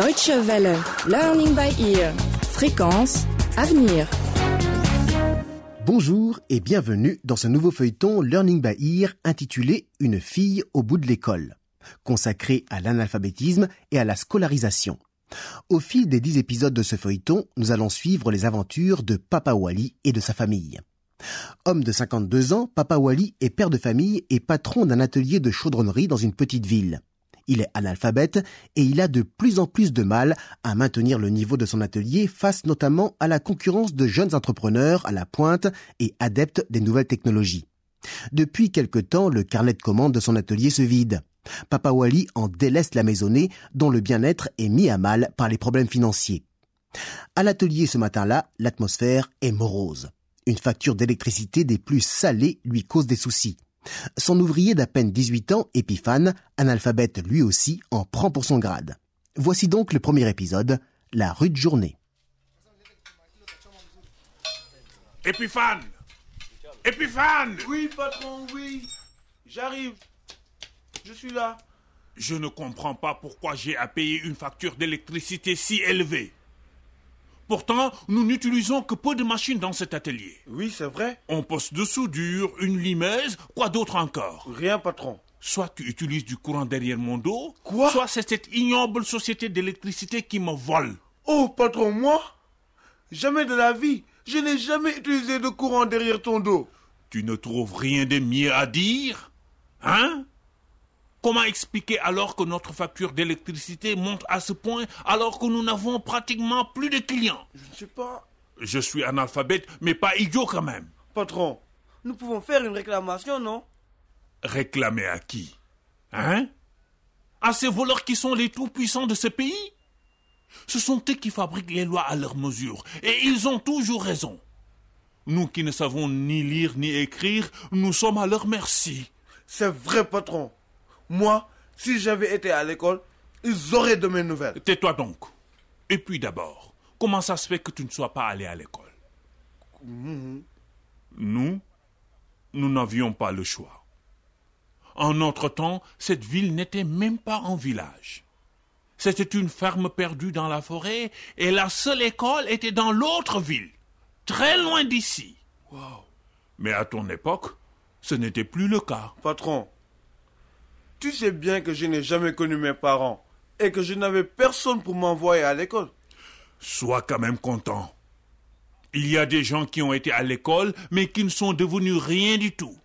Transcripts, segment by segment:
Deutsche Welle, Learning by Ear, Fréquence, Avenir. Bonjour et bienvenue dans ce nouveau feuilleton Learning by Ear intitulé Une fille au bout de l'école, consacré à l'analphabétisme et à la scolarisation. Au fil des dix épisodes de ce feuilleton, nous allons suivre les aventures de Papa Wally et de sa famille. Homme de 52 ans, Papa Wally est père de famille et patron d'un atelier de chaudronnerie dans une petite ville. Il est analphabète et il a de plus en plus de mal à maintenir le niveau de son atelier face notamment à la concurrence de jeunes entrepreneurs à la pointe et adeptes des nouvelles technologies. Depuis quelque temps, le carnet de commandes de son atelier se vide. Papa Wally en délaisse la maisonnée dont le bien-être est mis à mal par les problèmes financiers. À l'atelier ce matin-là, l'atmosphère est morose. Une facture d'électricité des plus salées lui cause des soucis. Son ouvrier d'à peine 18 ans, Épiphane, analphabète lui aussi, en prend pour son grade. Voici donc le premier épisode, la rude journée. Épiphane Épiphane Oui, patron, oui. J'arrive. Je suis là. Je ne comprends pas pourquoi j'ai à payer une facture d'électricité si élevée. Pourtant, nous n'utilisons que peu de machines dans cet atelier. Oui, c'est vrai. On poste de soudure, une limaise, quoi d'autre encore? Rien, patron. Soit tu utilises du courant derrière mon dos, Quoi? soit c'est cette ignoble société d'électricité qui me vole. Oh, patron, moi? Jamais de la vie. Je n'ai jamais utilisé de courant derrière ton dos. Tu ne trouves rien de mieux à dire Hein? Comment expliquer alors que notre facture d'électricité monte à ce point alors que nous n'avons pratiquement plus de clients? Je ne sais pas. Je suis analphabète, mais pas idiot quand même. Patron, nous pouvons faire une réclamation, non? Réclamer à qui? Hein? À ces voleurs qui sont les tout-puissants de ce pays? Ce sont eux qui fabriquent les lois à leur mesure, et ils ont toujours raison. Nous qui ne savons ni lire ni écrire, nous sommes à leur merci. C'est vrai, patron. Moi, si j'avais été à l'école, ils auraient de mes nouvelles. Tais-toi donc. Et puis d'abord, comment ça se fait que tu ne sois pas allé à l'école? Nous, nous n'avions pas le choix. En notre temps, cette ville n'était même pas un village. C'était une ferme perdue dans la forêt et la seule école était dans l'autre ville, très loin d'ici. Mais à ton époque, ce n'était plus le cas. Patron, tu sais bien que je n'ai jamais connu mes parents et que je n'avais personne pour m'envoyer à l'école. Sois quand même content. Il y a des gens qui ont été à l'école, mais qui ne sont devenus rien du tout.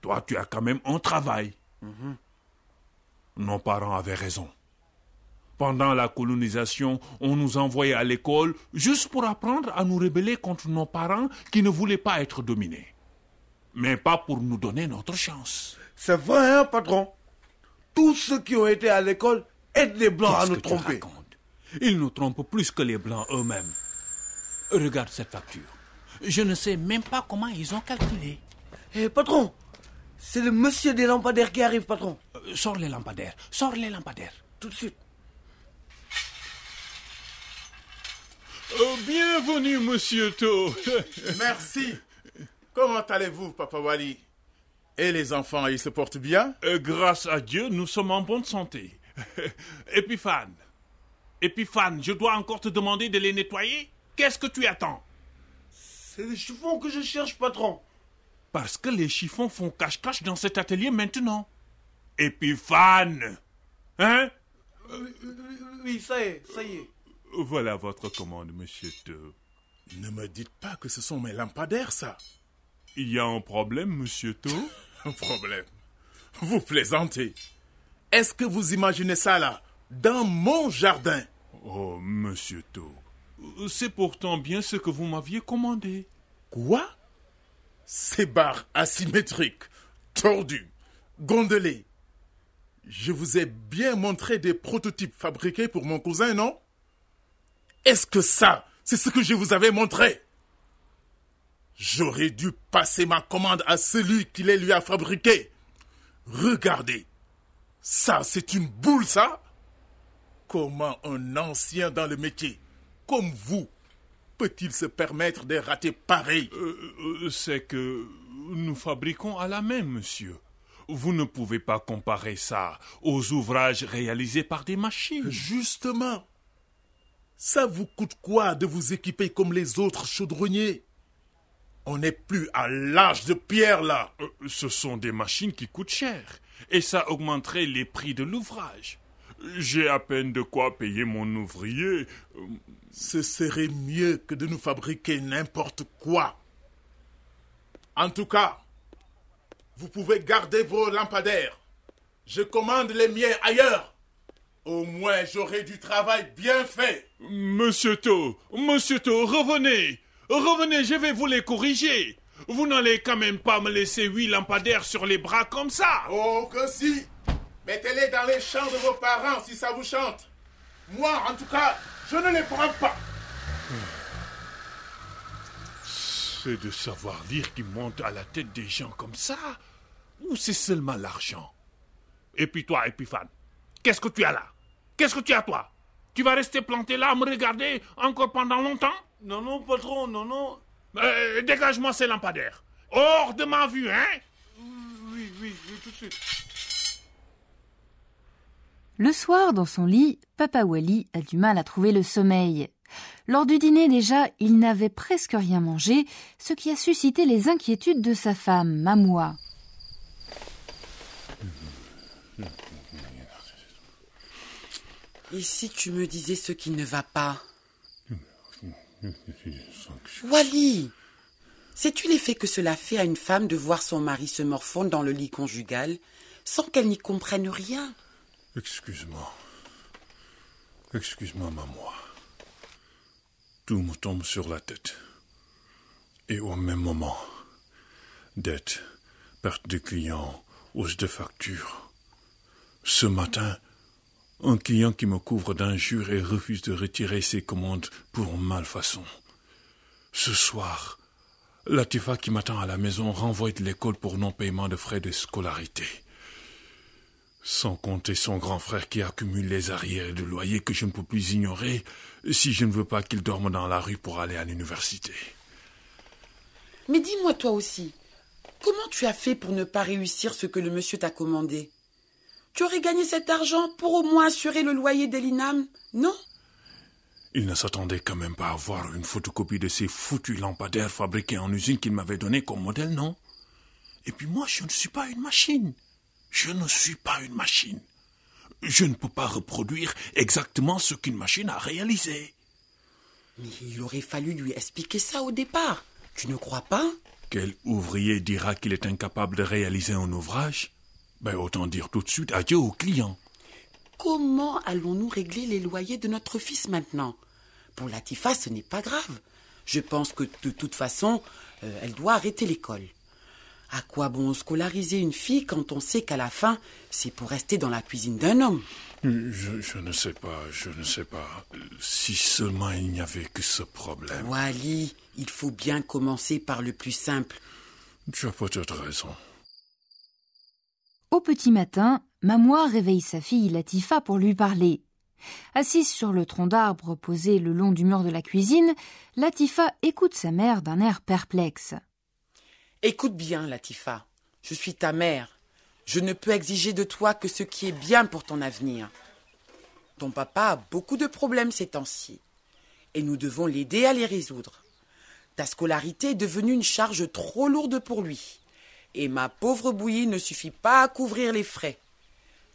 Toi, tu as quand même un travail. Nos parents avaient raison. Pendant la colonisation, on nous envoyait à l'école juste pour apprendre à nous rebeller contre nos parents qui ne voulaient pas être dominés. Mais pas pour nous donner notre chance. C'est vrai, hein, patron? Tous ceux qui ont été à l'école aident les blancs à Qu'est-ce nous que tu tromper. racontes? Ils nous trompent plus que les blancs eux-mêmes. Regarde cette facture. Je ne sais même pas comment ils ont calculé. Eh, patron C'est le monsieur des lampadaires qui arrive, patron. Euh, Sors les lampadaires. Sors les lampadaires. Tout de suite. Euh, bienvenue, monsieur To. Merci. Comment allez-vous, Papa Wally Et les enfants, ils se portent bien Euh, grâce à Dieu, nous sommes en bonne santé. Épiphane. Épiphane, je dois encore te demander de les nettoyer Qu'est-ce que tu attends C'est les chiffons que je cherche, patron. Parce que les chiffons font cache-cache dans cet atelier maintenant. Épiphane. Hein Oui, oui, oui, ça y est, ça y est. Voilà votre commande, monsieur To. Ne me dites pas que ce sont mes lampadaires, ça. Il y a un problème, monsieur To Un problème. Vous plaisantez. Est-ce que vous imaginez ça là Dans mon jardin? Oh, monsieur To. C'est pourtant bien ce que vous m'aviez commandé. Quoi? Ces barres asymétriques, tordues, gondolées. Je vous ai bien montré des prototypes fabriqués pour mon cousin, non? Est-ce que ça, c'est ce que je vous avais montré? J'aurais dû passer ma commande à celui qui les lui a fabriqués. Regardez. Ça, c'est une boule, ça Comment un ancien dans le métier, comme vous, peut-il se permettre de rater pareil? Euh, euh, c'est que nous fabriquons à la main, monsieur. Vous ne pouvez pas comparer ça aux ouvrages réalisés par des machines. Justement. Ça vous coûte quoi de vous équiper comme les autres chaudronniers? On n'est plus à l'âge de pierre là. Euh, ce sont des machines qui coûtent cher. Et ça augmenterait les prix de l'ouvrage. J'ai à peine de quoi payer mon ouvrier. Ce serait mieux que de nous fabriquer n'importe quoi. En tout cas, vous pouvez garder vos lampadaires. Je commande les miens ailleurs. Au moins, j'aurai du travail bien fait. Monsieur To, Monsieur To, revenez. Revenez, je vais vous les corriger. Vous n'allez quand même pas me laisser huit lampadaires sur les bras comme ça. Oh, que si. Mettez-les dans les champs de vos parents si ça vous chante. Moi, en tout cas, je ne les prends pas. C'est de savoir lire qui monte à la tête des gens comme ça Ou c'est seulement l'argent? Et puis toi, Epiphane, qu'est-ce que tu as là? Qu'est-ce que tu as toi? Tu vas rester planté là à me regarder encore pendant longtemps? Non, non, patron, non, non. Euh, Dégage-moi ces lampadaires. Hors de ma vue, hein Oui, oui, oui, tout de suite. Le soir, dans son lit, Papa Wally a du mal à trouver le sommeil. Lors du dîner déjà, il n'avait presque rien mangé, ce qui a suscité les inquiétudes de sa femme, Mamoua. Et si tu me disais ce qui ne va pas? Wally Sais-tu l'effet que cela fait à une femme de voir son mari se morfondre dans le lit conjugal sans qu'elle n'y comprenne rien? Excuse-moi. Excuse-moi, maman. Tout me tombe sur la tête. Et au même moment, dette, perte de clients, hausse de factures. Ce matin, un client qui me couvre d'injures et refuse de retirer ses commandes pour malfaçon. Ce soir, Latifa qui m'attend à la maison renvoie de l'école pour non-paiement de frais de scolarité. Sans compter son grand frère qui accumule les arrières de loyer que je ne peux plus ignorer si je ne veux pas qu'il dorme dans la rue pour aller à l'université. Mais dis-moi toi aussi, comment tu as fait pour ne pas réussir ce que le monsieur t'a commandé? Tu aurais gagné cet argent pour au moins assurer le loyer d'Elinam, non? Il ne s'attendait quand même pas à voir une photocopie de ces foutus lampadaires fabriqués en usine qu'il m'avait donné comme modèle, non? Et puis moi, je ne suis pas une machine. Je ne suis pas une machine. Je ne peux pas reproduire exactement ce qu'une machine a réalisé. Mais il aurait fallu lui expliquer ça au départ. Tu ne crois pas? Quel ouvrier dira qu'il est incapable de réaliser un ouvrage? Ben autant dire tout de suite adieu au client. Comment allons-nous régler les loyers de notre fils maintenant? Pour Latifa, ce n'est pas grave. Je pense que de toute façon, euh, elle doit arrêter l'école. À quoi bon scolariser une fille quand on sait qu'à la fin, c'est pour rester dans la cuisine d'un homme? Je, je, ne sais pas, je ne sais pas. Si seulement il n'y avait que ce problème. Wally, il faut bien commencer par le plus simple. Tu as peut-être raison. Au petit matin, Mamoua réveille sa fille Latifa pour lui parler. Assise sur le tronc d'arbre posé le long du mur de la cuisine, Latifa écoute sa mère d'un air perplexe. Écoute bien, Latifa. Je suis ta mère. Je ne peux exiger de toi que ce qui est bien pour ton avenir. Ton papa a beaucoup de problèmes ces temps-ci. Et nous devons l'aider à les résoudre. Ta scolarité est devenue une charge trop lourde pour lui. Et ma pauvre bouillie ne suffit pas à couvrir les frais.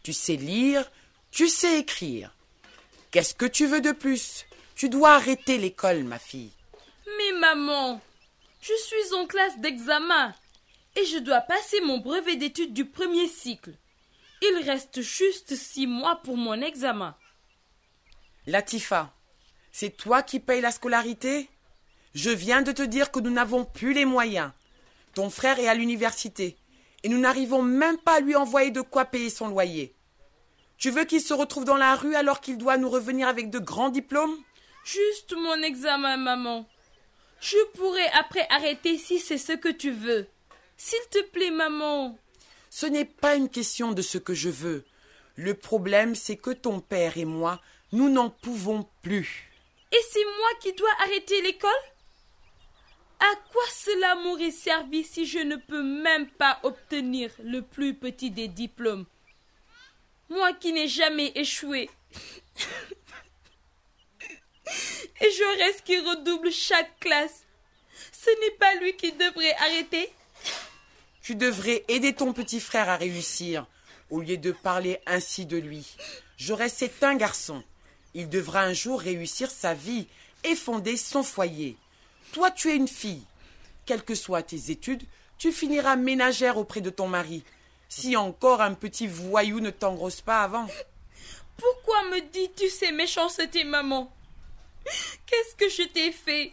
Tu sais lire, tu sais écrire. Qu'est-ce que tu veux de plus? Tu dois arrêter l'école, ma fille. Mais maman, je suis en classe d'examen et je dois passer mon brevet d'études du premier cycle. Il reste juste six mois pour mon examen. Latifa, c'est toi qui payes la scolarité? Je viens de te dire que nous n'avons plus les moyens. Ton frère est à l'université et nous n'arrivons même pas à lui envoyer de quoi payer son loyer. Tu veux qu'il se retrouve dans la rue alors qu'il doit nous revenir avec de grands diplômes? Juste mon examen, maman. Je pourrai après arrêter si c'est ce que tu veux. S'il te plaît, maman. Ce n'est pas une question de ce que je veux. Le problème, c'est que ton père et moi, nous n'en pouvons plus. Et c'est moi qui dois arrêter l'école? À quoi cela m'aurait servi si je ne peux même pas obtenir le plus petit des diplômes? Moi qui n'ai jamais échoué. Et Jaurès qui redouble chaque classe. Ce n'est pas lui qui devrait arrêter. Tu devrais aider ton petit frère à réussir, au lieu de parler ainsi de lui. Jaurès c'est un garçon. Il devra un jour réussir sa vie et fonder son foyer. Toi, tu es une fille. Quelles que soient tes études, tu finiras ménagère auprès de ton mari. Si encore un petit voyou ne t'engrosse pas avant. Pourquoi me dis-tu ces méchancetés, maman? Qu'est-ce que je t'ai fait?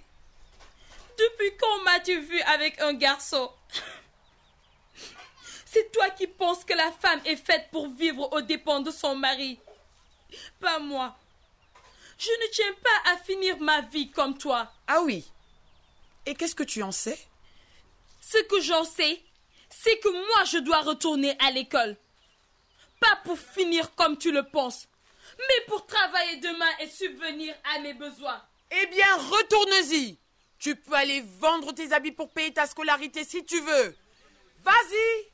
Depuis quand m'as-tu vu avec un garçon? C'est toi qui penses que la femme est faite pour vivre aux dépens de son mari. Pas moi. Je ne tiens pas à finir ma vie comme toi. Ah oui. Et qu'est-ce que tu en sais? Ce que j'en sais, c'est que moi je dois retourner à l'école. Pas pour finir comme tu le penses, mais pour travailler demain et subvenir à mes besoins. Eh bien, retourne-y. Tu peux aller vendre tes habits pour payer ta scolarité si tu veux. Vas-y.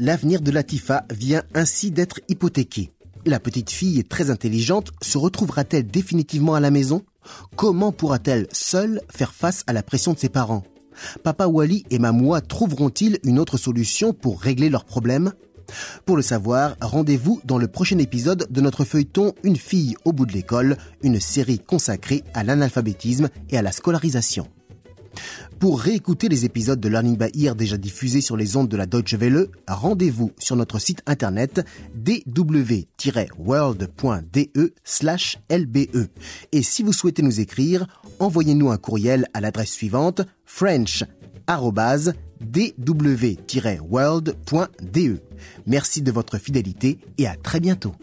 L'avenir de Latifa vient ainsi d'être hypothéqué. La petite fille très intelligente se retrouvera-t-elle définitivement à la maison? Comment pourra-t-elle seule faire face à la pression de ses parents? Papa Wally et Mamoua trouveront-ils une autre solution pour régler leurs problèmes? Pour le savoir, rendez-vous dans le prochain épisode de notre feuilleton Une fille au bout de l'école, une série consacrée à l'analphabétisme et à la scolarisation. Pour réécouter les épisodes de Learning by Ear déjà diffusés sur les ondes de la Deutsche Welle, rendez-vous sur notre site internet dw-world.de/lbe. Et si vous souhaitez nous écrire, envoyez-nous un courriel à l'adresse suivante french@dw-world.de. Merci de votre fidélité et à très bientôt.